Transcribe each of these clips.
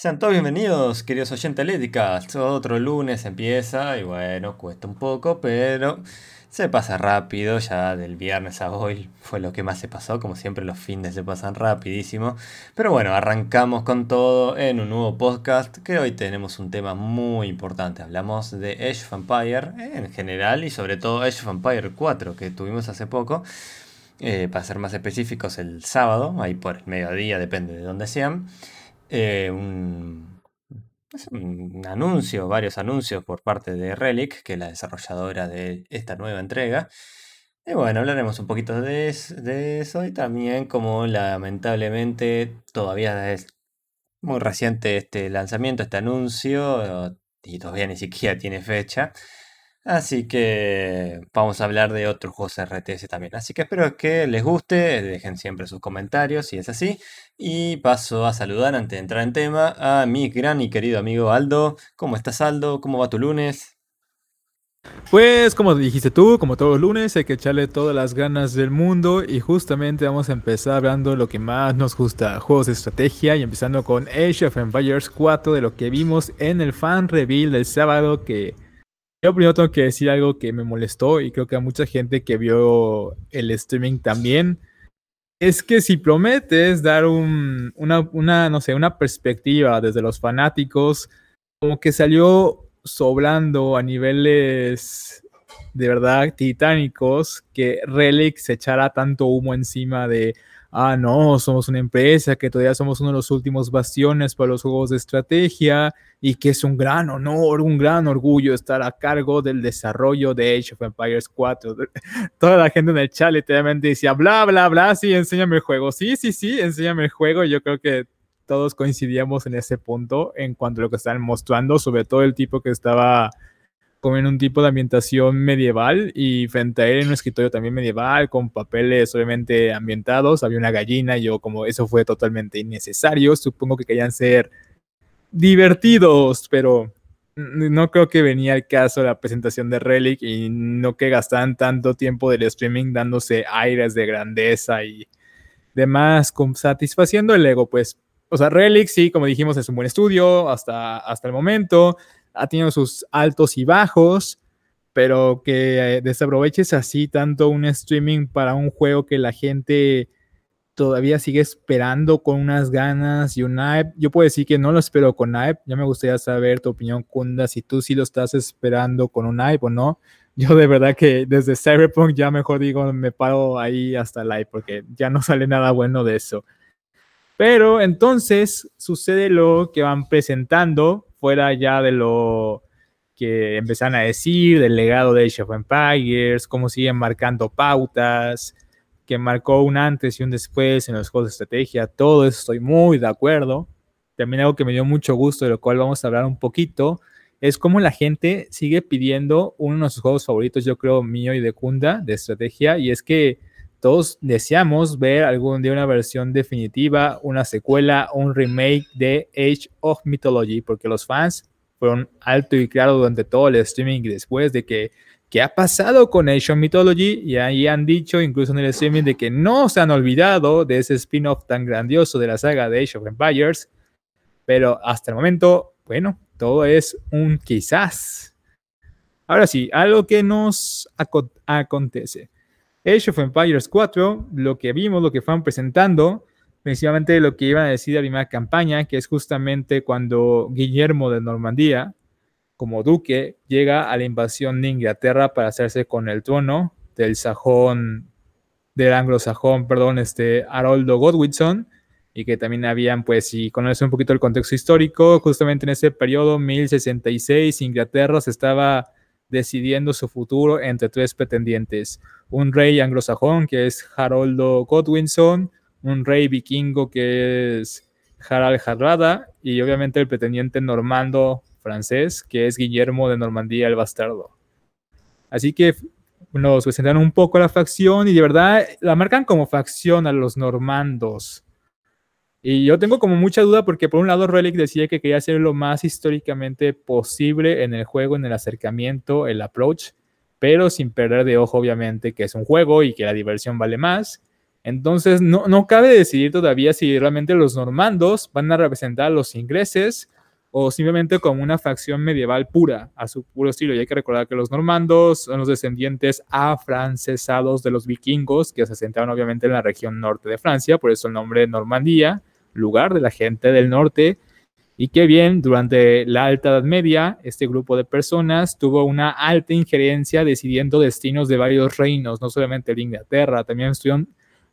Sean todos bienvenidos, queridos oyentes atléticas. Otro lunes empieza y bueno, cuesta un poco, pero se pasa rápido. Ya del viernes a hoy fue lo que más se pasó. Como siempre, los fines se pasan rapidísimo. Pero bueno, arrancamos con todo en un nuevo podcast que hoy tenemos un tema muy importante. Hablamos de Age of Empire en general y sobre todo Age of Empire 4 que tuvimos hace poco. Eh, para ser más específicos, el sábado, ahí por el mediodía, depende de dónde sean. Eh, un, un anuncio, varios anuncios por parte de Relic, que es la desarrolladora de esta nueva entrega. Y bueno, hablaremos un poquito de eso y también como lamentablemente todavía es muy reciente este lanzamiento, este anuncio, y todavía ni siquiera tiene fecha. Así que vamos a hablar de otros juegos RTS también. Así que espero que les guste, dejen siempre sus comentarios si es así. Y paso a saludar antes de entrar en tema a mi gran y querido amigo Aldo. ¿Cómo estás Aldo? ¿Cómo va tu lunes? Pues como dijiste tú, como todos los lunes, hay que echarle todas las ganas del mundo y justamente vamos a empezar hablando de lo que más nos gusta, juegos de estrategia y empezando con Age of Empires 4 de lo que vimos en el fan reveal del sábado que yo primero tengo que decir algo que me molestó y creo que a mucha gente que vio el streaming también. Es que si prometes dar un, una, una, no sé, una perspectiva desde los fanáticos, como que salió sobrando a niveles de verdad titánicos que Relic se echara tanto humo encima de ah, no, somos una empresa, que todavía somos uno de los últimos bastiones para los juegos de estrategia y que es un gran honor, un gran orgullo estar a cargo del desarrollo de Age of Empires 4. Toda la gente en el chat literalmente decía, bla, bla, bla, sí, enséñame el juego. Sí, sí, sí, enséñame el juego. Yo creo que todos coincidíamos en ese punto en cuanto a lo que estaban mostrando, sobre todo el tipo que estaba como en un tipo de ambientación medieval y frente a él en un escritorio también medieval con papeles obviamente ambientados, había una gallina y yo como eso fue totalmente innecesario, supongo que querían ser divertidos, pero no creo que venía el caso la presentación de Relic y no que gastaran tanto tiempo del streaming dándose aires de grandeza y demás, satisfaciendo el ego, pues. O sea, Relic sí, como dijimos, es un buen estudio hasta, hasta el momento ha tenido sus altos y bajos, pero que eh, desaproveches así tanto un streaming para un juego que la gente todavía sigue esperando con unas ganas y un hype. Yo puedo decir que no lo espero con hype. Ya me gustaría saber tu opinión, Kunda, si tú sí lo estás esperando con un hype o no. Yo de verdad que desde Cyberpunk ya mejor digo, me paro ahí hasta el hype porque ya no sale nada bueno de eso. Pero entonces sucede lo que van presentando fuera ya de lo que empezaron a decir, del legado de Age of Empires, cómo siguen marcando pautas, que marcó un antes y un después en los juegos de estrategia, todo eso estoy muy de acuerdo. También algo que me dio mucho gusto, de lo cual vamos a hablar un poquito, es cómo la gente sigue pidiendo uno de nuestros juegos favoritos, yo creo mío y de Kunda, de estrategia, y es que todos deseamos ver algún día una versión definitiva, una secuela, un remake de Age of Mythology, porque los fans fueron alto y claro durante todo el streaming después de que qué ha pasado con Age of Mythology y ahí han dicho incluso en el streaming de que no se han olvidado de ese spin-off tan grandioso de la saga de Age of Empires, pero hasta el momento, bueno, todo es un quizás. Ahora sí, algo que nos acontece. Age of Empires 4, lo que vimos, lo que fueron presentando, principalmente lo que iban a decir de la primera campaña, que es justamente cuando Guillermo de Normandía, como duque, llega a la invasión de Inglaterra para hacerse con el trono del sajón, del anglosajón, perdón, este Haroldo Godwinson, y que también habían, pues, si conoces un poquito el contexto histórico, justamente en ese periodo, 1066, Inglaterra se estaba decidiendo su futuro entre tres pretendientes. Un rey anglosajón que es Haroldo Godwinson, un rey vikingo que es Harald Hardrada y obviamente el pretendiente normando francés que es Guillermo de Normandía el Bastardo. Así que nos presentaron un poco la facción y de verdad la marcan como facción a los normandos. Y yo tengo como mucha duda porque por un lado Relic decía que quería hacer lo más históricamente posible en el juego, en el acercamiento, el approach, pero sin perder de ojo obviamente que es un juego y que la diversión vale más. Entonces, no, no cabe decidir todavía si realmente los normandos van a representar a los ingleses o simplemente como una facción medieval pura, a su puro estilo. Y hay que recordar que los normandos son los descendientes afrancesados de los vikingos, que se asentaron obviamente en la región norte de Francia, por eso el nombre Normandía, lugar de la gente del norte. Y que bien, durante la Alta Edad Media, este grupo de personas tuvo una alta injerencia decidiendo destinos de varios reinos, no solamente de Inglaterra, también estuvieron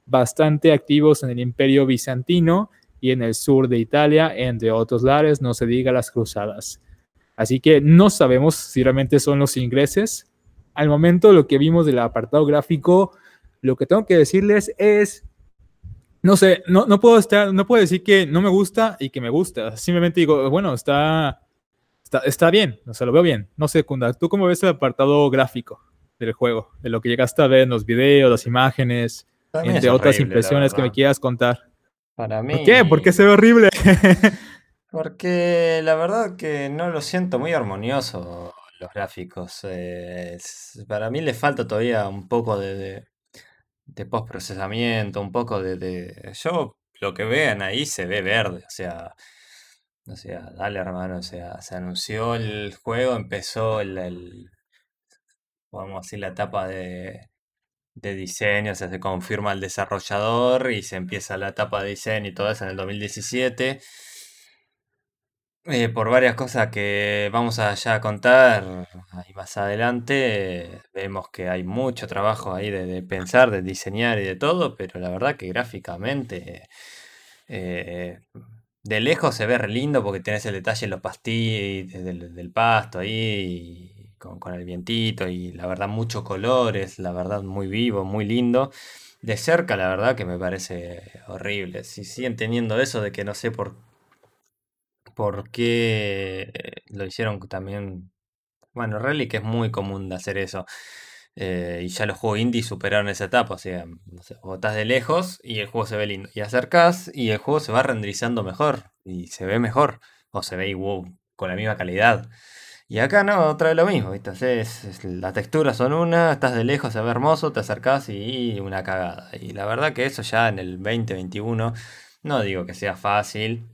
bastante activos en el Imperio Bizantino y en el sur de Italia, entre otros lares, no se diga las cruzadas. Así que no sabemos si realmente son los ingleses. Al momento lo que vimos del apartado gráfico, lo que tengo que decirles es, no sé, no, no puedo estar, no puedo decir que no me gusta y que me gusta. Simplemente digo, bueno, está, está, está bien, o sea, lo veo bien. No sé, Kunda, ¿tú cómo ves el apartado gráfico del juego? De lo que llegaste a ver en los videos, las imágenes, entre otras impresiones que me quieras contar. Para mí. ¿Por qué? ¿Por qué se ve horrible? Porque la verdad que no lo siento muy armonioso los gráficos. para mí le falta todavía un poco de, de, postprocesamiento, un poco de, Yo lo que vean ahí se ve verde, o sea... O sea, dale hermano, o sea, se anunció el juego, empezó el, el a decir, la etapa de, de diseño, o sea, se confirma el desarrollador y se empieza la etapa de diseño y todo eso en el 2017. Eh, por varias cosas que vamos a ya contar ahí más adelante, vemos que hay mucho trabajo ahí de, pensar, de diseñar y de todo, pero la verdad que gráficamente eh, de lejos se ve re lindo porque tenés el detalle en los pastillos del, del pasto ahí con, el vientito y la verdad muchos colores, la verdad muy vivo, muy lindo. De cerca la verdad que me parece horrible. Si siguen teniendo eso de que no sé por, por qué lo hicieron también. Bueno, Relic es muy común de hacer eso. Eh, y ya los juegos indie superaron esa etapa. O sea, no sé, de lejos y el juego se ve lindo. Y acercás y el juego se va renderizando mejor. Y se ve mejor. O se ve wow, con la misma calidad. Y acá no, otra vez lo mismo, ¿viste? Las texturas son una, estás de lejos, se ve hermoso, te acercás y una cagada. Y la verdad que eso ya en el 2021, no digo que sea fácil,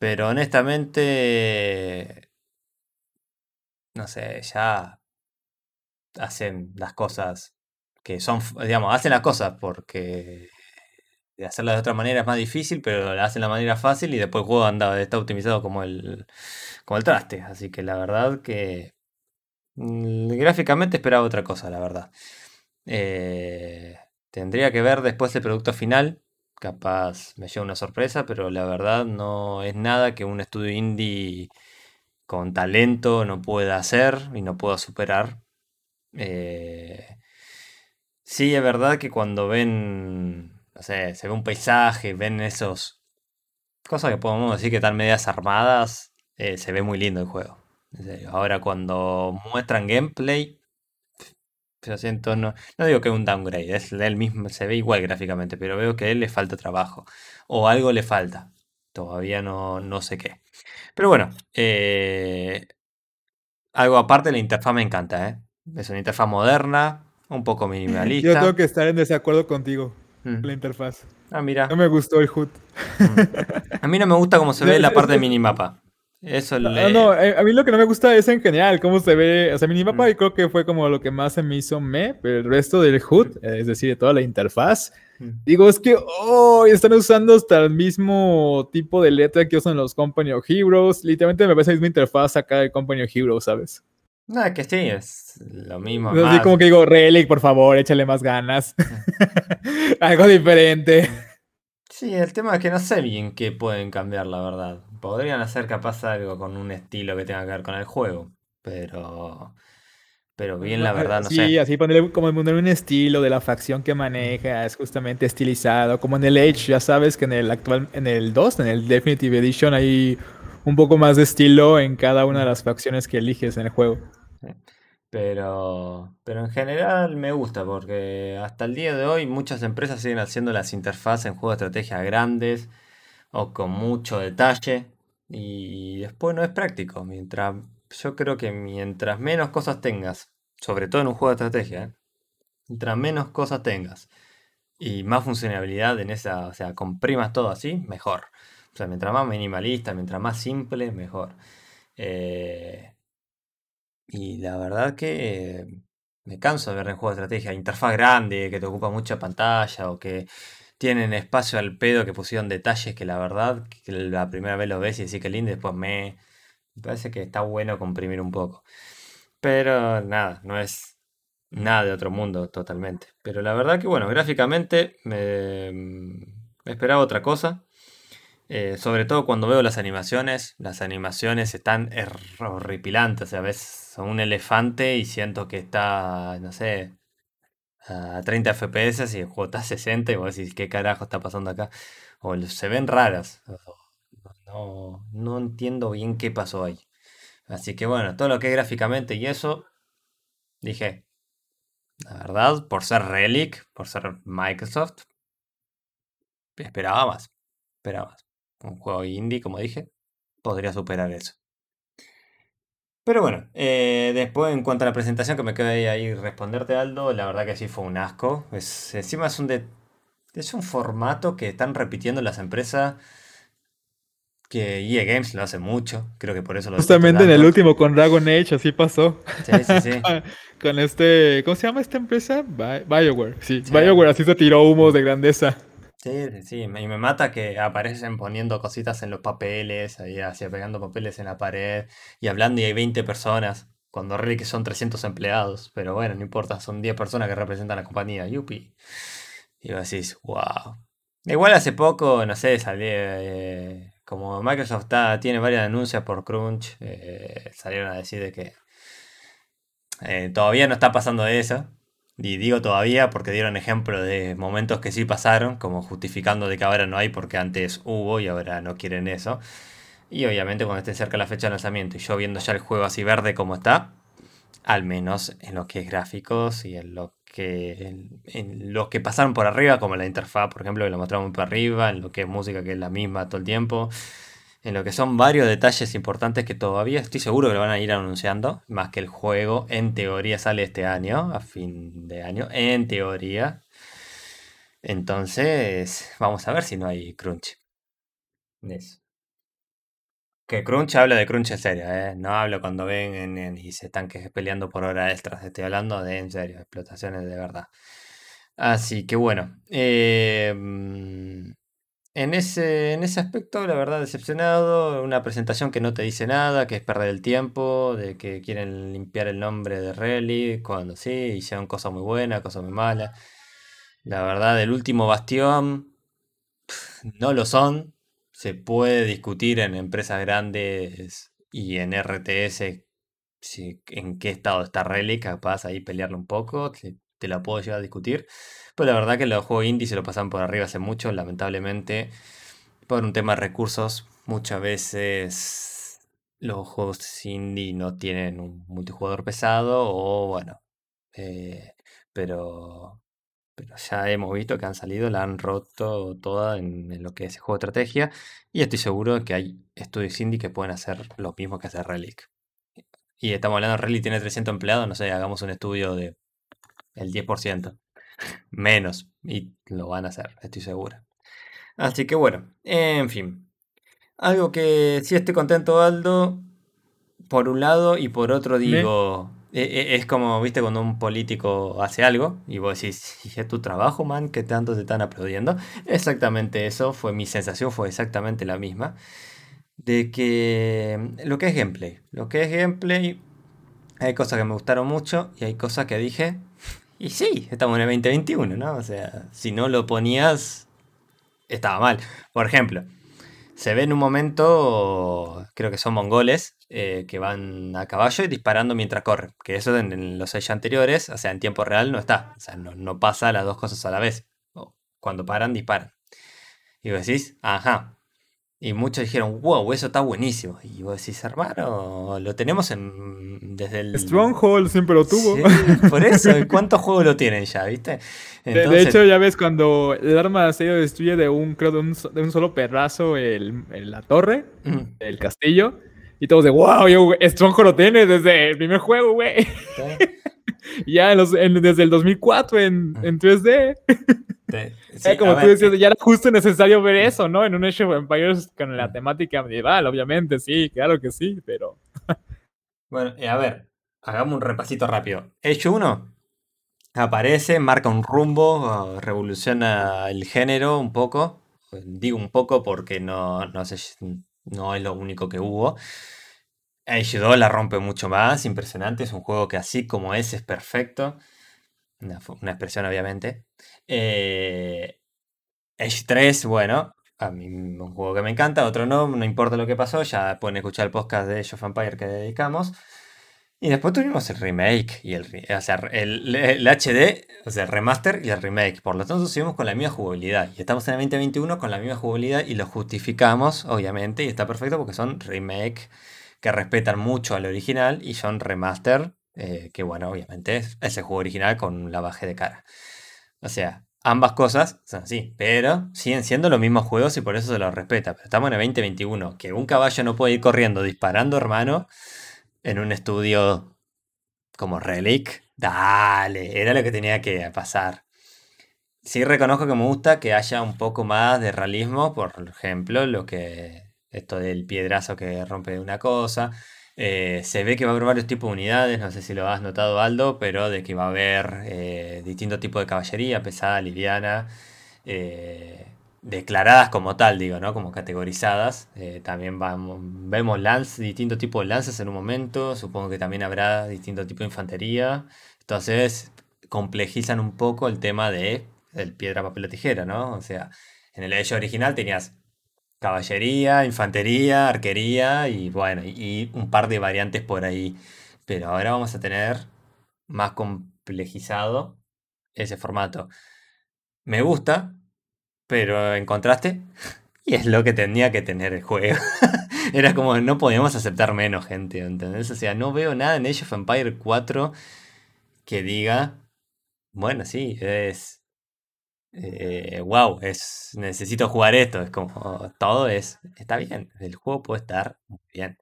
pero honestamente, no sé, ya hacen las cosas que son, digamos, hacen las cosas porque de hacerlas de otra manera es más difícil, pero la hacen de la manera fácil y después el juego anda, está optimizado como el, como el traste. Así que la verdad que mm, gráficamente esperaba otra cosa, la verdad. Eh, tendría que ver después el producto final. Capaz me lleva una sorpresa, pero la verdad no es nada que un estudio indie con talento no pueda hacer y no pueda superar. Eh, sí, es verdad que cuando ven no sé, se ve un paisaje, ven esos cosas que podemos decir que están medias armadas, eh, se ve muy lindo el juego. Ahora cuando muestran gameplay, yo siento, no, no digo que es un downgrade, es él mismo, se ve igual gráficamente, pero veo que a él le falta trabajo. O algo le falta. Todavía no, no sé qué. Pero bueno, eh, algo aparte, la interfaz me encanta, ¿eh? Es una interfaz moderna, un poco minimalista. Yo tengo que estar en desacuerdo contigo. Mm. la interfaz. Ah, mira. No me gustó el HUD. Mm. A mí no me gusta cómo se ve la parte de minimapa. Eso no, no, eh, a mí lo que no me gusta es en general cómo se ve, o sea, minimapa mm. y creo que fue como lo que más se me hizo me, pero el resto del HUD, es decir, de toda la interfaz, digo, es que, oh, están usando hasta el mismo tipo de letra que usan los Company of Heroes, literalmente me parece la misma interfaz acá de Company of Heroes, ¿sabes? No, es que sí, es lo mismo. Así como que digo, Relic, por favor, échale más ganas. Algo diferente. Sí, el tema es que no sé bien qué pueden cambiar, la verdad. Podrían hacer capaz algo con un estilo que tenga que ver con el juego, pero... Pero bien, la verdad, no sí, sé. Sí, así ponerle como un estilo de la facción que maneja, es justamente estilizado, como en el Age, ya sabes que en el actual, en el 2, en el Definitive Edition hay un poco más de estilo en cada una de las facciones que eliges en el juego. Pero, pero en general me gusta porque hasta el día de hoy muchas empresas siguen haciendo las interfaces en juegos de estrategia grandes o con mucho detalle y después no es práctico. Mientras, yo creo que mientras menos cosas tengas, sobre todo en un juego de estrategia, ¿eh? mientras menos cosas tengas y más funcionalidad en esa, o sea, comprimas todo así, mejor. O sea, mientras más minimalista, mientras más simple, mejor. Eh, y la verdad que me canso de ver en juegos de estrategia interfaz grande, que te ocupa mucha pantalla o que tienen espacio al pedo que pusieron detalles que la verdad, que la primera vez lo ves y decís que lindo, después me, me parece que está bueno comprimir un poco. Pero nada, no es nada de otro mundo totalmente. Pero la verdad que bueno, gráficamente me, esperaba otra cosa. Eh, sobre todo cuando veo las animaciones, las animaciones están horripilantes. O sea, ves son un elefante y siento que está, no sé, a 30 FPS y el juego está a 60 y vos decís, ¿qué carajo está pasando acá? O se ven raras. No, no entiendo bien qué pasó ahí. Así que bueno, todo lo que es gráficamente y eso, dije, la verdad, por ser Relic, por ser Microsoft, esperaba más. Esperaba más. Un juego indie, como dije, podría superar eso. Pero bueno, eh, después en cuanto a la presentación que me quedé ahí responderte Aldo, la verdad que sí fue un asco. Es, encima es un, de, es un formato que están repitiendo las empresas que EA Games lo hace mucho, creo que por eso lo Justamente en el último con Dragon Age así pasó. Sí, sí, sí. con este, ¿cómo se llama esta empresa? BioWare. Sí, BioWare así se tiró humos de grandeza. Sí, sí, y me mata que aparecen poniendo cositas en los papeles, ahí así pegando papeles en la pared y hablando y hay 20 personas, cuando realmente que son 300 empleados, pero bueno, no importa, son 10 personas que representan la compañía, yupi. Y vos decís, wow. Igual hace poco, no sé, salí, eh, como Microsoft tiene varias denuncias por Crunch, eh, salieron a decir de que eh, todavía no está pasando eso, y digo todavía porque dieron ejemplo de momentos que sí pasaron, como justificando de que ahora no hay porque antes hubo y ahora no quieren eso. Y obviamente cuando esté cerca la fecha de lanzamiento y yo viendo ya el juego así verde como está, al menos en lo que es gráficos y en lo que en, lo que pasaron por arriba, como la interfaz, por ejemplo, que lo mostramos por arriba, en lo que es música que es la misma todo el tiempo, en lo que son varios detalles importantes que todavía estoy seguro que lo van a ir anunciando, más que el juego en teoría sale este año, a fin de año, en teoría. Entonces, vamos a ver si no hay crunch. Que crunch habla de crunch en serio, ¿eh? no hablo cuando ven y se están peleando por horas extras, estoy hablando de en serio, explotaciones de verdad. Así que bueno, eh, en ese, en ese aspecto, la verdad, decepcionado. Una presentación que no te dice nada, que es perder el tiempo, de que quieren limpiar el nombre de Relic, cuando sí, hicieron cosas muy buenas, cosas muy malas. La verdad, el último bastión no lo son. Se puede discutir en empresas grandes y en RTS si, en qué estado está Relic, capaz ahí pelearlo un poco, te, te la puedo llegar a discutir. Pues la verdad que los juegos indie se lo pasan por arriba hace mucho, lamentablemente, por un tema de recursos. Muchas veces los juegos indie no tienen un multijugador pesado o bueno, eh, pero, pero ya hemos visto que han salido, la han roto toda en, lo que es el juego de estrategia y estoy seguro que hay estudios indie que pueden hacer lo mismo que hace Relic. Y estamos hablando, Relic tiene 300 empleados, no sé, hagamos un estudio de el 10% menos. Y lo van a hacer, estoy seguro. Así que bueno, en fin. Algo que sí estoy contento, Aldo, por un lado, y por otro digo, e, e, es como, viste, cuando un político hace algo y vos decís, es tu trabajo, man, que tanto te están aplaudiendo. Exactamente eso, fue mi sensación, fue exactamente la misma. De que lo que es gameplay, lo que es gameplay, hay cosas que me gustaron mucho y hay cosas que dije, y sí, estamos en el 2021, ¿no? O sea, si no lo ponías, estaba mal. Por ejemplo, se ve en un momento, creo que son mongoles, eh, que van a caballo y disparando mientras corren. Que eso en, los seis anteriores, o sea, en tiempo real no está. O sea, no, no pasa las dos cosas a la vez. Cuando paran, disparan. Y vos decís, ajá, y muchos dijeron, wow, eso está buenísimo. Y vos decís, hermano, lo tenemos en, desde el... Stronghold siempre lo tuvo. por eso, ¿cuántos juegos lo tienen ya, viste? De, hecho, ya ves, cuando el arma se destruye de un, creo, de un, de un solo perrazo el, la torre, el castillo, y todos de, wow, yo, Stronghold lo tiene desde el primer juego, güey. ya desde el 2004 en, en 3D. Sí, como tú decías, ya era justo necesario ver eso, ¿no? En un Age of Empires con la temática medieval, obviamente, sí, claro que sí, pero... bueno, a ver, hagamos un repasito rápido. Age 1 aparece, marca un rumbo, revoluciona el género un poco. Digo un poco porque no, no, sé, no es lo único que hubo. 2 la rompe mucho más, impresionante, es un juego que así como es, es perfecto. Una, expresión obviamente. Eh, Age 3, bueno, a mí un juego que me encanta, otro no, no importa lo que pasó, ya pueden escuchar el podcast de Age of Empire que dedicamos. Y después tuvimos el remake y el, o sea, el, el, HD, o sea, el remaster y el remake. Por lo tanto, seguimos con la misma jugabilidad. Y estamos en el 2021 con la misma jugabilidad y lo justificamos, obviamente, y está perfecto porque son remake que respetan mucho al original y son remaster, eh, que bueno, obviamente es ese juego original con la baje de cara. O sea, ambas cosas son así, pero siguen siendo los mismos juegos y por eso se los respeta. Pero estamos en el 2021, que un caballo no puede ir corriendo disparando, hermano, en un estudio como Relic. Dale, era lo que tenía que pasar. Sí reconozco que me gusta que haya un poco más de realismo, por ejemplo, lo que esto del piedrazo que rompe una cosa. Eh, se ve que va a haber varios tipos de unidades, no sé si lo has notado Aldo, pero de que va a haber eh, distintos tipos de caballería, pesada, liviana, eh, declaradas como tal, digo, ¿no? Como categorizadas. también vamos, vemos lance, distintos tipos de lances en un momento, supongo que también habrá distintos tipos de infantería. Entonces complejizan un poco el tema de el piedra, papel o tijera, ¿no? O sea, en el hecho original tenías caballería, infantería, arquería y bueno, y un par de variantes por ahí. Pero ahora vamos a tener más complejizado ese formato. Me gusta, pero en contraste, y es lo que tenía que tener el juego. Era como no podíamos aceptar menos gente, ¿entendés? O sea, no veo nada en Age of Empire 4 que diga, bueno, sí, es eh, wow, es, necesito jugar esto. Es como todo es, está bien, el juego puede estar muy bien.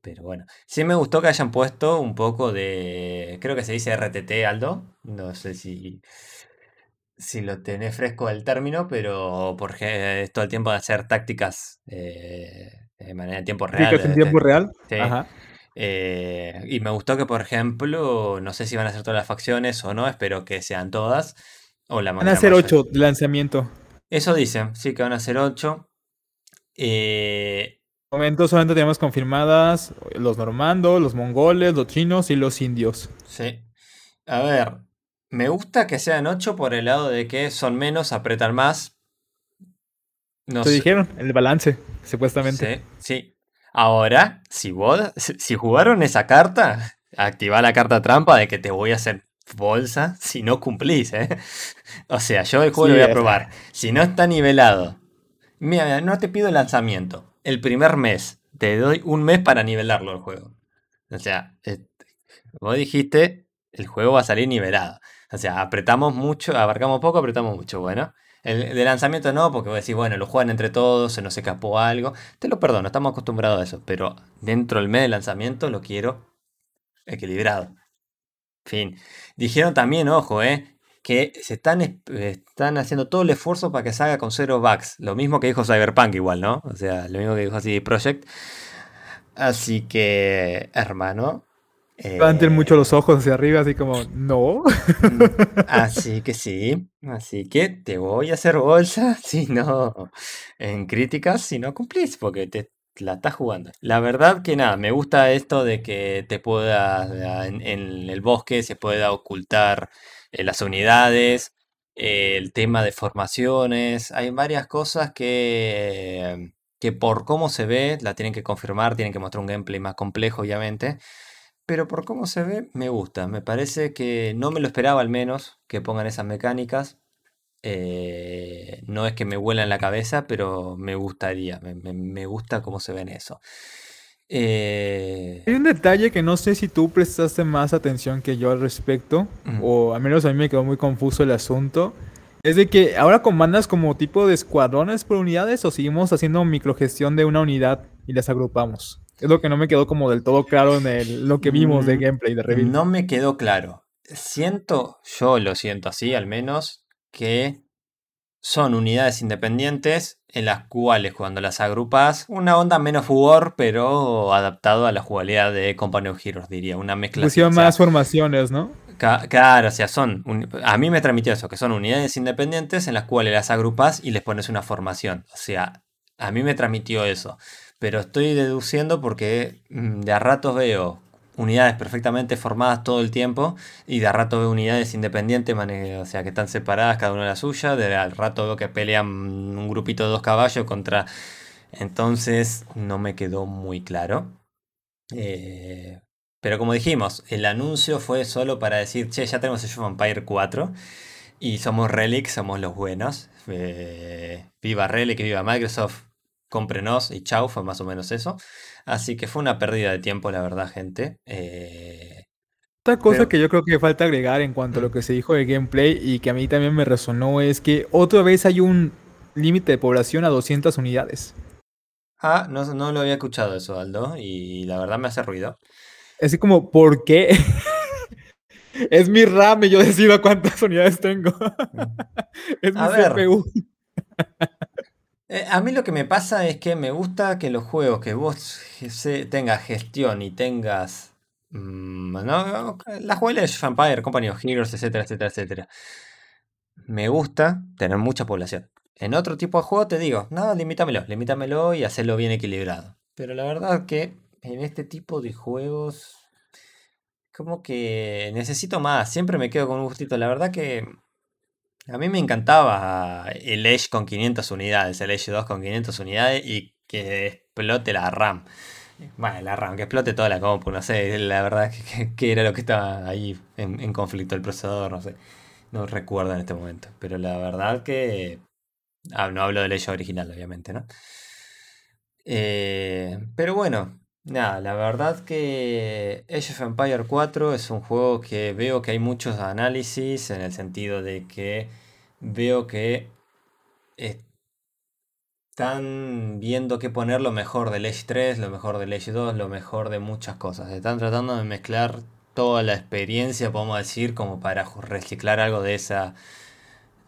Pero bueno, sí me gustó que hayan puesto un poco de, creo que se dice RTT, Aldo. No sé si, si lo tenés fresco el término, pero porque es todo el tiempo de hacer tácticas eh, de manera de tiempo real. en tiempo real. Eh, y me gustó que, por ejemplo, no sé si van a ser todas las facciones o no, espero que sean todas van a ser 8 de lanzamiento. Eso dicen, sí que van a ser 8. Eh... momento solamente tenemos confirmadas los normandos, los mongoles, los chinos y los indios. Sí. A ver, me gusta que sean 8 por el lado de que son menos, apretan más. No Te dijeron, el balance, supuestamente. Sí, sí. Ahora, si vos, si jugaron esa carta, activa la carta trampa de que te voy a hacer bolsa si no cumplís, ¿eh? O sea, yo el juego lo voy a probar. Si no está nivelado, mira, no te pido el lanzamiento. El primer mes, te doy un mes para nivelarlo el juego. O sea, vos dijiste, el juego va a salir nivelado. O sea, apretamos mucho, abarcamos poco, apretamos mucho. Bueno, el de lanzamiento no, porque vos decís, bueno, lo juegan entre todos, se nos escapó algo. Te lo perdono, estamos acostumbrados a eso. Pero dentro del mes de lanzamiento lo quiero equilibrado. Fin. Dijeron también, ojo, eh, que se están, están haciendo todo el esfuerzo para que salga con cero bugs. Lo mismo que dijo Cyberpunk igual, ¿no? O sea, lo mismo que dijo así Project. Así que, hermano. Levanten mucho los ojos hacia arriba, así como, no. Así que sí. Así que te voy a hacer bolsa si no. En críticas, si no cumplís, porque te la estás jugando. La verdad que nada, me gusta esto de que te pueda, en, el bosque se pueda ocultar eh, las unidades, el tema de formaciones, hay varias cosas que, que por cómo se ve la tienen que confirmar, tienen que mostrar un gameplay más complejo obviamente, pero por cómo se ve me gusta, me parece que no me lo esperaba al menos que pongan esas mecánicas, eh, no es que me vuela en la cabeza, pero me gustaría, me, gusta cómo se ven eso. Eh, Hay un detalle que no sé si tú prestaste más atención que yo al respecto, o al menos a mí me quedó muy confuso el asunto. Es de que ahora comandas como tipo de escuadrones por unidades o seguimos haciendo microgestión de una unidad y las agrupamos. Es lo que no me quedó como del todo claro en lo que vimos de mm, gameplay de review. No me quedó claro. siento, yo lo siento así al menos, que son unidades independientes en las cuales cuando las agrupas, una onda menos fugor, pero adaptado a la jugabilidad de Company of Heroes, diría, una mezcla. Pusieron más formaciones, ¿no? Claro, o sea, son. A mí me transmitió eso, que son unidades independientes en las cuales las agrupas y les pones una formación. O sea, a mí me transmitió eso. Pero estoy deduciendo porque mm, de a ratos veo unidades perfectamente formadas todo el tiempo y de rato veo unidades independientes, o sea, que están separadas cada una de la suya, de al rato veo que pelean un grupito de dos caballos contra... Entonces no me quedó muy claro. Eh, pero como dijimos, el anuncio fue solo para decir, che, ya tenemos el Empire 4 y somos Relic, somos los buenos. Eh, viva Relic, viva Microsoft, cómprenos y chau, fue más o menos eso. Así que fue una pérdida de tiempo, la verdad, gente. Eh, Otra cosa que yo creo que falta agregar en cuanto a lo que se dijo de gameplay y que a mí también me resonó es que otra vez hay un límite de población a 200 unidades. Ah, no, no lo había escuchado eso, Aldo, y la verdad me hace ruido. Así como, ¿por qué? es mi RAM y yo decido cuántas unidades tengo. Es mi CPU. Eh, a mí lo que me pasa es que me gusta que los juegos que vos tengas gestión y tengas mm, ¿no? la jugabilidad de Vampire, Company of Heroes, etcétera, etcétera, etcétera. Me gusta tener mucha población. En otro tipo de juego te digo, no, limítamelo, limítamelo y hacerlo bien equilibrado. Pero la verdad que en este tipo de juegos, como que necesito más. Siempre me quedo con un gustito. La verdad que a mí me encantaba el Edge con 500 unidades, el Edge 2 con 500 unidades y que explote la RAM. Bueno, la RAM, que explote toda la compu, no sé, la verdad que, era lo que estaba ahí en, conflicto el procesador, no sé. No recuerdo en este momento, pero la verdad que... Ah, no hablo del Edge original, obviamente, ¿no? Eh, pero bueno, Nada, la verdad que Age of Empire 4 es un juego que veo que hay muchos análisis en el sentido de que veo que están viendo qué poner lo mejor del Age 3, lo mejor del Age 2, lo mejor de muchas cosas. Están tratando de mezclar toda la experiencia, podemos decir, como para reciclar algo de esa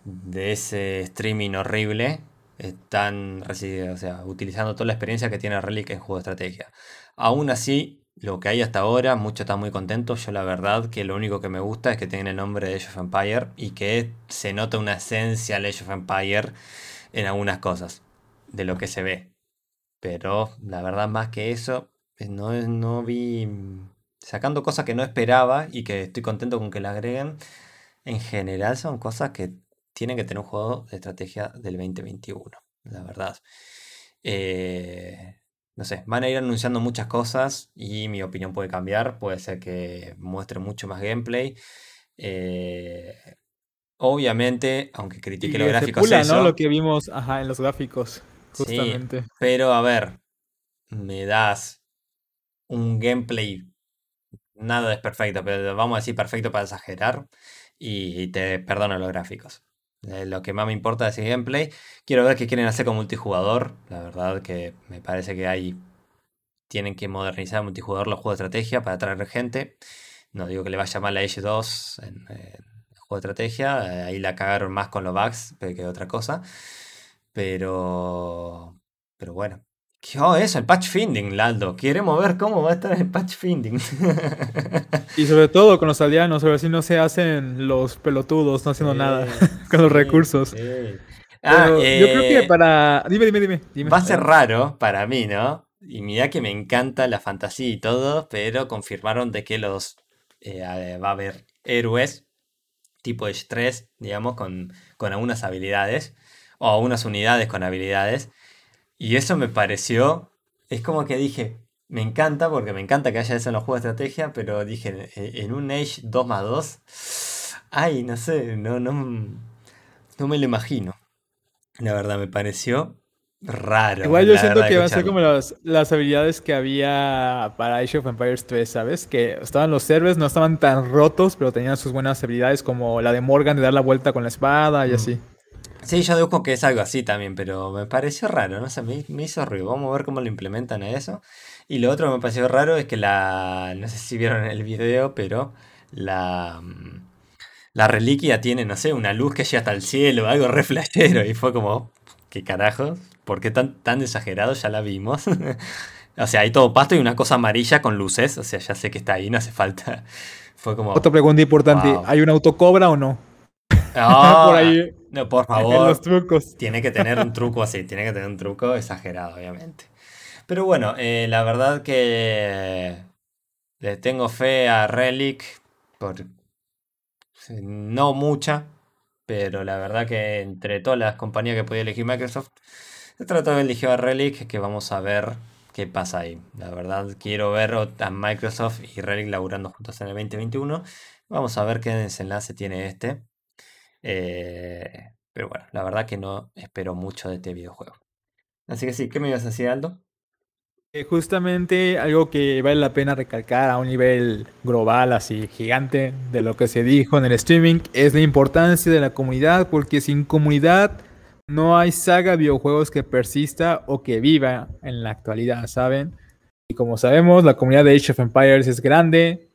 de ese streaming horrible. Están o sea, utilizando toda la experiencia que tiene Relic en juego de estrategia. Aún así, lo que hay hasta ahora, muchos están muy contentos. Yo la verdad que lo único que me gusta es que tiene el nombre de Age of Empire y que se nota una esencia de Age of Empire en algunas cosas de lo que se ve. Pero la verdad más que eso, eh, no, no vi sacando cosas que no esperaba y que estoy contento con que la agreguen. En general son cosas que tienen que tener un juego de estrategia del 2021, la verdad. Eh, no sé, van a ir anunciando muchas cosas y mi opinión puede cambiar. Puede ser que muestre mucho más gameplay. Eh, obviamente, aunque critique los gráficos. ¿no? Lo que vimos ajá, en los gráficos, justamente. pero a ver, me das un gameplay. Nada es perfecto, pero vamos a decir perfecto para exagerar. Y te perdono los gráficos. Eh, lo que más me importa es el gameplay. Quiero ver qué quieren hacer con multijugador. La verdad que me parece que hay. Tienen que modernizar multijugador los juegos de estrategia para atraer gente. No digo que le vaya mal a Age 2 en, el juego de estrategia. Eh, ahí la cagaron más con los bugs que otra cosa. Pero. Pero bueno. Oh, eso, el patch finding, Laldo. Queremos ver cómo va a estar el patch finding. y sobre todo con los aldeanos, a ver si no se hacen los pelotudos, no haciendo nada con los recursos. Ah, yo creo que eh, para. Dime, dime, dime. va a ser raro para mí, ¿no? Y mira que me encanta la fantasía y todo, pero confirmaron de que los. Eh, va a haber héroes tipo Edge 3, digamos, con, con algunas habilidades. O algunas unidades con habilidades y eso me pareció, es como que dije, me encanta porque me encanta que haya eso en los juegos de estrategia, pero dije, en un Age 2 más 2, ay, no sé, no, no, no me lo imagino. La verdad, me pareció raro. Igual yo siento que van a ser como las, las, habilidades que había para Age of Empires 3, ¿sabes? Que estaban los servers, no estaban tan rotos, pero tenían sus buenas habilidades como la de Morgan de dar la vuelta con la espada y mm. así. Sí, yo deduzco que es algo así también, pero me pareció raro, no sé, me, hizo ruido. Vamos a ver cómo lo implementan a eso. Y lo otro que me pareció raro es que la. No sé si vieron el video, pero la, mm, la reliquia tiene, no sé, una luz que llega hasta el cielo, algo re flashero. Y fue como, ¿qué carajo? ¿Por qué tan, tan exagerado? Ya la vimos. o sea, hay todo pasto y una cosa amarilla con luces. O sea, ya sé que está ahí, no hace falta. Fue como. Otra pregunta importante: ¿hay un autocobra o no? por ahí. No, por favor. Los trucos. Tiene que tener un truco así, tiene que tener un truco exagerado, obviamente. Pero bueno, eh, la verdad que le tengo fe a Relic por no mucha, pero la verdad que entre todas las compañías que podía elegir Microsoft, se trató de elegir a Relic, que vamos a ver qué pasa ahí. La verdad quiero ver a Microsoft y Relic laburando juntos en el 2021. Vamos a ver qué desenlace tiene este. Eh, pero bueno, la verdad que no espero mucho de este videojuego. Así que sí, ¿qué me ibas a decir, Aldo? Eh, justamente algo que vale la pena recalcar a un nivel global, así gigante, de lo que se dijo en el streaming, es la importancia de la comunidad, porque sin comunidad no hay saga videojuegos que persista o que viva en la actualidad, ¿saben? Y como sabemos, la comunidad de Age of Empires es grande,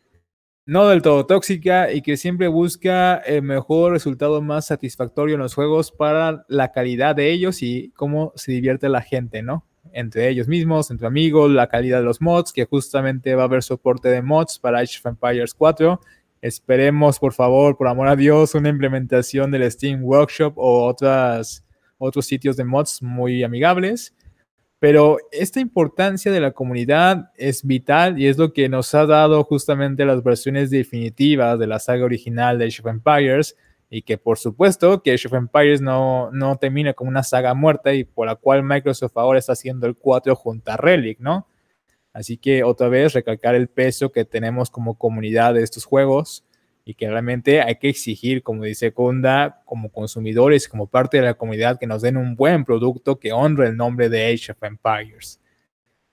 no del todo tóxica y que siempre busca el mejor resultado más satisfactorio en los juegos para la calidad de ellos y cómo se divierte la gente, ¿no? Entre ellos mismos, entre amigos, la calidad de los mods, que justamente va a haber soporte de mods para Age of Empires 4. Esperemos, por favor, por amor a Dios, una implementación del Steam Workshop o otras, otros sitios de mods muy amigables. Pero esta importancia de la comunidad es vital y es lo que nos ha dado justamente las versiones definitivas de la saga original de Age of Empires y que por supuesto que Age of Empires no, no termina como una saga muerta y por la cual Microsoft ahora está haciendo el 4 junto a Relic, ¿no? Así que otra vez recalcar el peso que tenemos como comunidad de estos juegos y que realmente hay que exigir, como dice Kunda, como consumidores, como parte de la comunidad, que nos den un buen producto que honre el nombre de Age of Empires.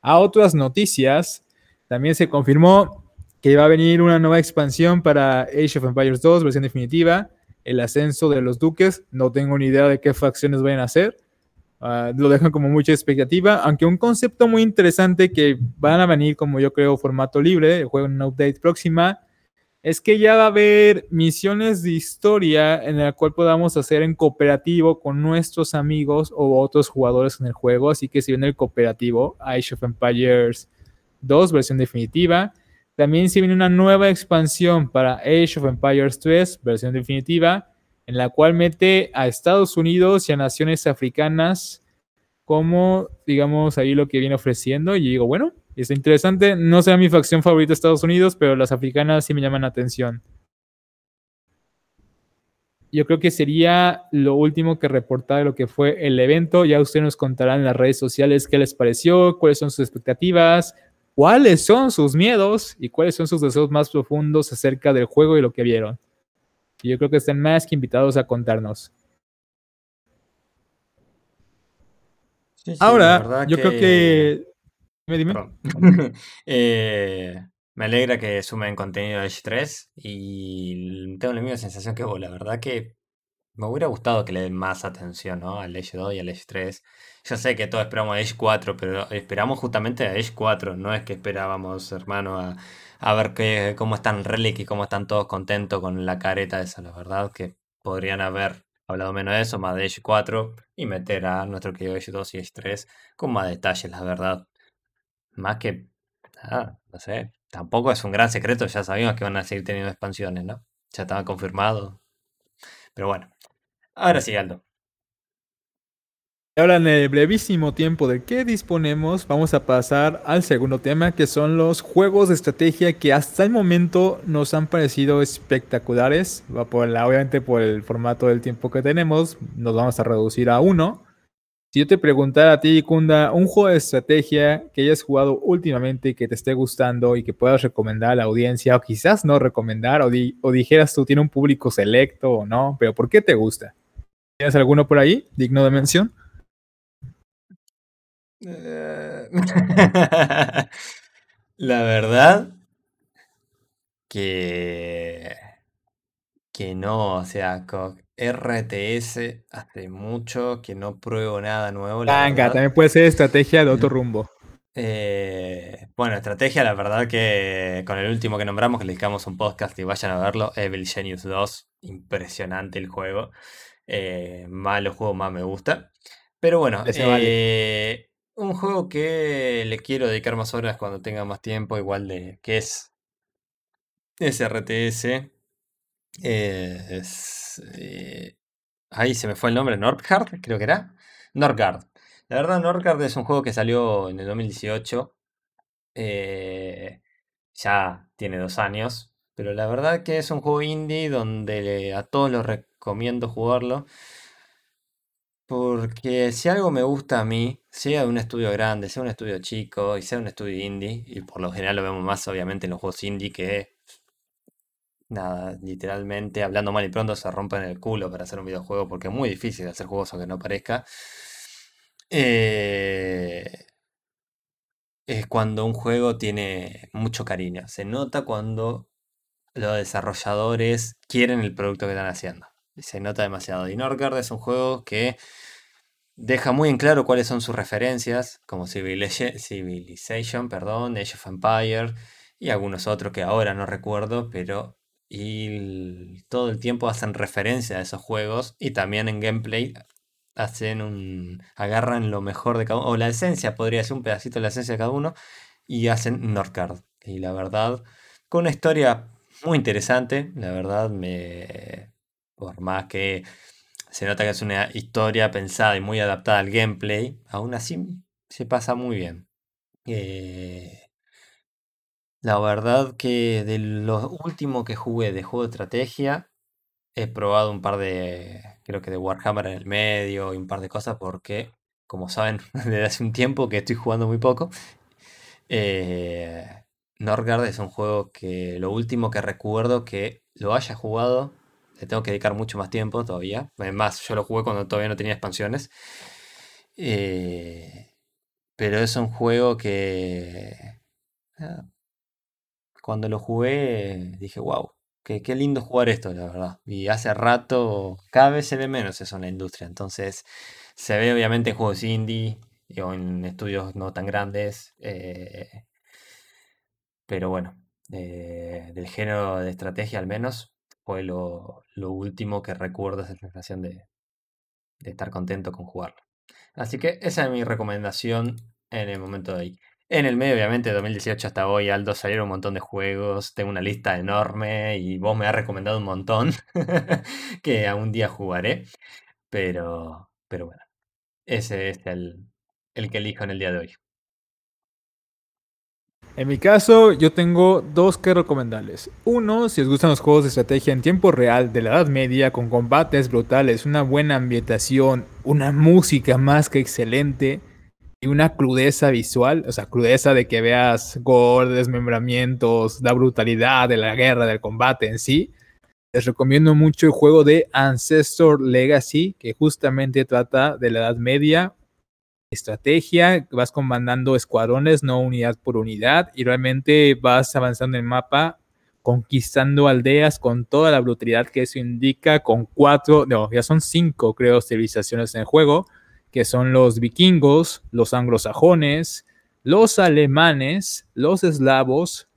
A otras noticias, también se confirmó que va a venir una nueva expansión para Age of Empires 2, versión definitiva, el ascenso de los duques. No tengo ni idea de qué facciones vayan a hacer. Ah, lo dejan como mucha expectativa, aunque un concepto muy interesante que van a venir, como yo creo, formato libre, el juego en una update próxima, es que ya va a haber misiones de historia en la cual podamos hacer en cooperativo con nuestros amigos o otros jugadores en el juego. Así que si viene el cooperativo, Age of Empires 2, versión definitiva. También si viene una nueva expansión para Age of Empires 3, versión definitiva, en la cual mete a Estados Unidos y a naciones africanas como, digamos, ahí lo que viene ofreciendo. Y digo, bueno, Está interesante. No sea mi facción favorita de Estados Unidos, pero las africanas sí me llaman la atención. Yo creo que sería lo último que reportar de lo que fue el evento. Ya ustedes nos contarán en las redes sociales qué les pareció, cuáles son sus expectativas, cuáles son sus miedos y cuáles son sus deseos más profundos acerca del juego y lo que vieron. Y yo creo que están más que invitados a contarnos. Ahora, yo creo que Eh, me alegra que sumen contenido de Edge 3 y tengo la misma sensación que vos. La verdad que me hubiera gustado que le den más atención ¿no? al Edge 2 y al Edge 3. Yo sé que todos esperamos a Edge 4, pero esperamos justamente a Edge 4. No es que esperábamos, hermano, a, a ver qué, cómo están Relic y cómo están todos contentos con la careta esa. La verdad que podrían haber hablado menos de eso, más de Edge 4 y meter a nuestro querido Edge 2 y Edge 3 con más detalles, la verdad. Más que, no sé, tampoco es un gran secreto, ya sabíamos que van a seguir teniendo expansiones, ¿no? Ya estaba confirmado. Pero bueno, ahora sí, Aldo. Ahora en el brevísimo tiempo del que disponemos, vamos a pasar al segundo tema, que son los juegos de estrategia que hasta el momento nos han parecido espectaculares. Por obviamente por el formato del tiempo que tenemos, nos vamos a reducir a uno. Si yo te preguntara a ti, Kunda, un juego de estrategia que hayas jugado últimamente y que te esté gustando y que puedas recomendar a la audiencia, o quizás no recomendar, o, dijeras tú, tiene un público selecto o no, pero ¿por qué te gusta? ¿Tienes alguno por ahí digno de mención? Eh, la verdad que que no, o sea, RTS hace mucho que no pruebo nada nuevo. también puede ser estrategia de otro rumbo. Eh, bueno, estrategia, la verdad que con el último que nombramos, que le dedicamos un podcast y vayan a verlo, Evil Genius 2, impresionante el juego. Eh, más los juegos más me gusta. Pero bueno, eh, un juego que le quiero dedicar más horas cuando tenga más tiempo, igual de que es SRTS. es, ahí se me fue el nombre, Northgard, creo que era. Northgard. La verdad, Northgard es un juego que salió en el 2018. Eh, ya tiene dos años. Pero la verdad que es un juego indie donde a todos los recomiendo jugarlo. Porque si algo me gusta a mí, sea un estudio grande, sea un estudio chico y sea un estudio indie, y por lo general lo vemos más obviamente en los juegos indie que nada, literalmente hablando mal y pronto se rompen el culo para hacer un videojuego porque es muy difícil hacer juegos aunque no parezca. Eh, es cuando un juego tiene mucho cariño. Se nota cuando los desarrolladores quieren el producto que están haciendo. Se nota demasiado. Y Norgard es un juego que deja muy en claro cuáles son sus referencias, como Civilization, perdón, Age of Empire y algunos otros que ahora no recuerdo, pero y todo el tiempo hacen referencia a esos juegos y también en gameplay hacen un agarran lo mejor de cada uno o la esencia podría ser un pedacito de la esencia de cada uno y hacen Northcard y la verdad con una historia muy interesante la verdad me por más que se nota que es una historia pensada y muy adaptada al gameplay aún así se pasa muy bien. Eh, la verdad que de lo último que jugué de juego de estrategia, he probado un par de, creo que de Warhammer en el medio y un par de cosas porque, como saben, desde hace un tiempo que estoy jugando muy poco. Eh, Norgard es un juego que lo último que recuerdo que lo haya jugado, le tengo que dedicar mucho más tiempo todavía. Además, yo lo jugué cuando todavía no tenía expansiones. Eh, pero es un juego que... Cuando lo jugué dije, wow, qué, qué lindo jugar esto, la verdad. Y hace rato, cada vez se ve menos eso en la industria. Entonces, se ve obviamente en juegos indie o en estudios no tan grandes. Eh, pero bueno, eh, del género de estrategia al menos, fue lo, último que recuerdo esa sensación de, de estar contento con jugarlo. Así que esa es mi recomendación en el momento de ahí. En el medio, obviamente, de 2018 hasta hoy, Aldo, salieron un montón de juegos, tengo una lista enorme y vos me has recomendado un montón que algún día jugaré, pero, pero bueno, ese es el, el que elijo en el día de hoy. En mi caso, yo tengo dos que recomendarles. Uno, si os gustan los juegos de estrategia en tiempo real de la Edad Media, con combates brutales, una buena ambientación, una música más que excelente y una crudeza visual, o sea, crudeza de que veas gore, desmembramientos, la brutalidad de la guerra, del combate en sí. Les recomiendo mucho el juego de Ancestor Legacy, que justamente trata de la Edad Media, estrategia, vas comandando escuadrones, no unidad por unidad, y realmente vas avanzando en el mapa, conquistando aldeas con toda la brutalidad que eso indica, con cuatro, no, ya son cinco, creo, civilizaciones en el juego que son los vikingos, los anglosajones, los alemanes, los eslavos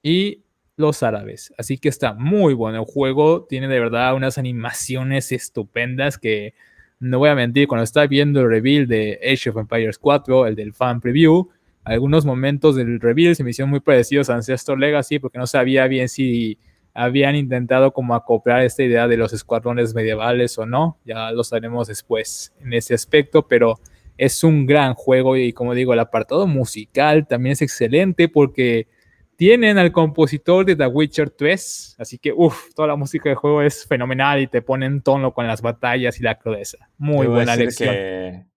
y los árabes. Así que está muy bueno el juego, tiene de verdad unas animaciones estupendas que no voy a mentir, cuando estaba viendo el reveal de Age of Empires 4, el del fan preview, algunos momentos del reveal se me hicieron muy parecidos a Ancestor Legacy porque no sabía bien si habían intentado como acoplar esta idea de los escuadrones medievales o no, ya lo sabremos después en ese aspecto, pero es un gran juego y como digo, el apartado musical también es excelente porque tienen al compositor de The Witcher 3, así que uff, toda la música del juego es fenomenal y te pone en tono con las batallas y la crudeza. Muy buena lección.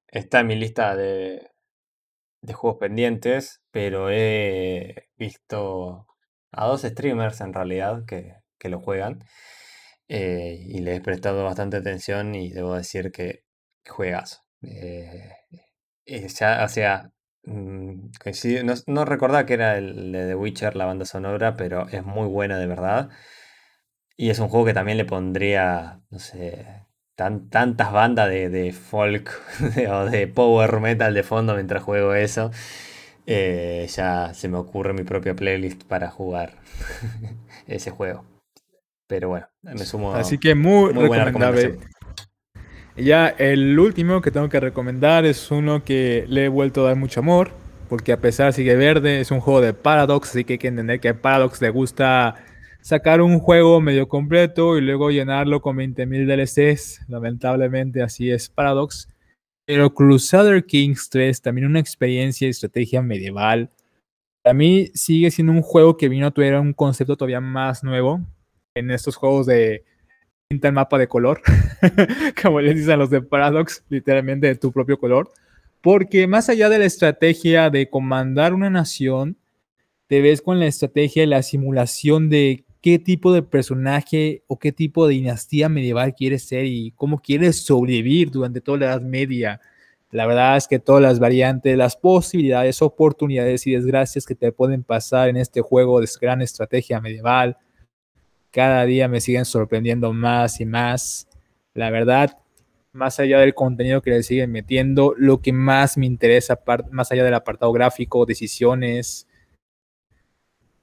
está en mi lista de, de juegos pendientes, pero he visto a dos streamers en realidad que, lo juegan. Eh, y le he prestado bastante atención y debo decir que juegas. Eh, eh, ya, o sea, mm, no, no, recordaba que era el de The Witcher, la banda sonora, pero es muy buena de verdad. Y es un juego que también le pondría, no sé, tan, tantas bandas de, de folk o de power metal de fondo mientras juego eso. eh, ya se me ocurre mi propia playlist para jugar ese juego. Pero bueno, me sumo. Así que muy, recomendable. Ya el último que tengo que recomendar es uno que le he vuelto a dar mucho amor, porque a pesar sigue verde, es un juego de Paradox, así que hay que entender que a Paradox le gusta sacar un juego medio completo y luego llenarlo con 20.000 DLCs. Lamentablemente así es Paradox. Pero Crusader Kings 3, también una experiencia de estrategia medieval. A mí sigue siendo un juego que vino a tener un concepto todavía más nuevo en estos juegos de pinta mapa de color, como les dicen los de Paradox, literalmente de tu propio color. Porque más allá de la estrategia de comandar una nación, te ves con la estrategia y la simulación de qué tipo de personaje o qué tipo de dinastía medieval quieres ser y cómo quieres sobrevivir durante toda la Edad Media. La verdad es que todas las variantes, las posibilidades, oportunidades y desgracias que te pueden pasar en este juego de gran estrategia medieval, cada día me siguen sorprendiendo más y más. La verdad, más allá del contenido que le siguen metiendo, lo que más me interesa, más allá del apartado gráfico, decisiones,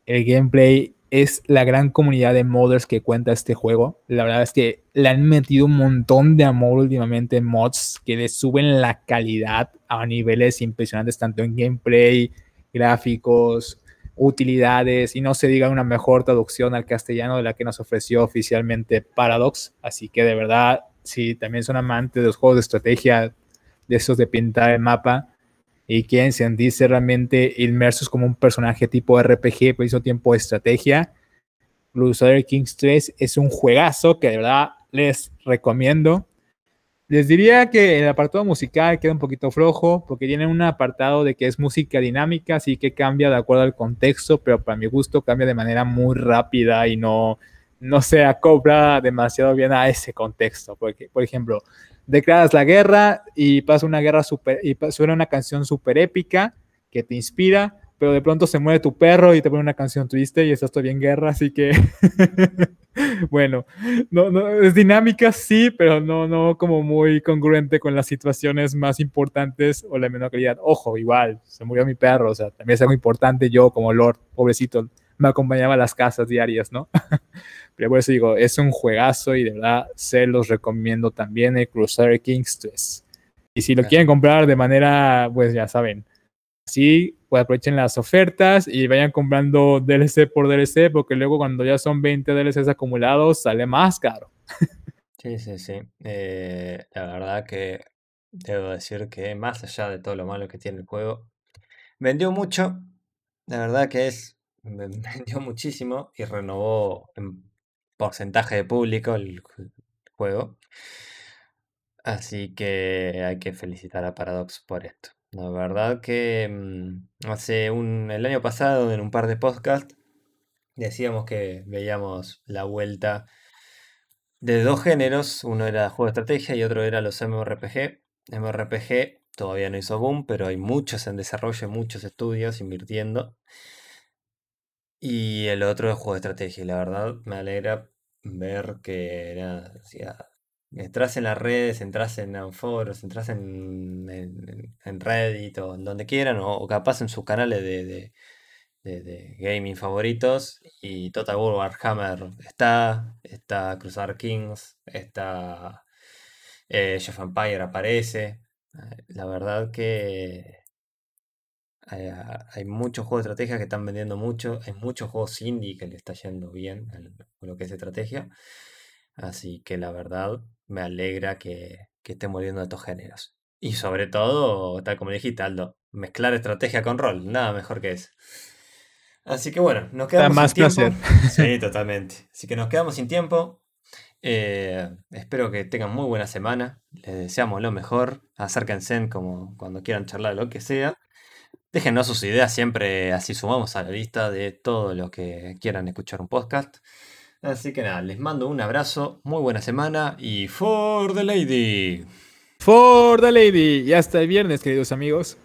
el gameplay es la gran comunidad de modders que cuenta este juego. La verdad es que le han metido un montón de amor últimamente en mods que le suben la calidad a niveles impresionantes, tanto en gameplay, gráficos, utilidades y no se diga una mejor traducción al castellano de la que nos ofreció oficialmente Paradox. Así que de verdad, si también son amantes de los juegos de estrategia, de esos de pintar el mapa, y quieren sentirse realmente inmersos como un personaje tipo RPG, pero hizo tiempo de estrategia, Crusader Kings 3 es un juegazo que de verdad les recomiendo. Les diría que el apartado musical queda un poquito flojo porque tiene un apartado de que es música dinámica, así que cambia de acuerdo al contexto, pero para mi gusto cambia de manera muy rápida y no, no se acopla demasiado bien a ese contexto. Porque, por ejemplo, declaras la guerra y pasa una guerra super, y suena una canción súper épica que te inspira, pero de pronto se muere tu perro y te pone una canción triste y estás todavía en guerra, así que bueno, no, no, es dinámica sí, pero no, no como muy congruente con las situaciones más importantes o la menor calidad. Ojo, igual, se murió mi perro, o sea, también es algo importante yo como Lord, pobrecito, me acompañaba a las casas diarias, ¿no? Pero por eso digo, es un juegazo y de verdad se los recomiendo también el Crusader Kings 3. Y si lo quieren comprar de manera, pues ya saben, así pues aprovechen las ofertas y vayan comprando DLC por DLC, porque luego cuando ya son 20 DLCs acumulados sale más caro. Sí, sí, sí. Eh, la verdad que debo decir que más allá de todo lo malo que tiene el juego, vendió mucho. La verdad que es vendió muchísimo y renovó en porcentaje de público el juego. Así que hay que felicitar a Paradox por esto. La verdad que mm, hace un, el año pasado en un par de podcasts decíamos que veíamos la vuelta de dos géneros. Uno era juego de estrategia y otro era los MMORPG. MMORPG todavía no hizo boom, pero hay muchos en desarrollo, muchos estudios invirtiendo. Y el otro es juego de estrategia. Y la verdad me alegra ver que era, entras en las redes, entras en foros, entras en, en, Reddit o en donde quieran, o, capaz en sus canales de, de, gaming favoritos. Y Total War Warhammer está, está Crusader Kings, está eh, Jeff Empire aparece. La verdad que hay, muchos juegos de estrategia que están vendiendo mucho. Hay muchos juegos indie que le está yendo bien con lo que es estrategia. Así que la verdad me alegra que, que estén volviendo a estos géneros. Y sobre todo, tal como dijiste, Aldo, mezclar estrategia con rol. Nada mejor que eso. Así que bueno, nos quedamos más sin tiempo. Sí, totalmente. Así que nos quedamos sin tiempo. Eh, espero que tengan muy buena semana. Les deseamos lo mejor. Acérquense como cuando quieran charlar lo que sea. Déjenos sus ideas siempre, así sumamos a la lista de todo lo que quieran escuchar un podcast. Así que nada, les mando un abrazo, muy buena semana y for the lady. For the lady. Y hasta el viernes, queridos amigos.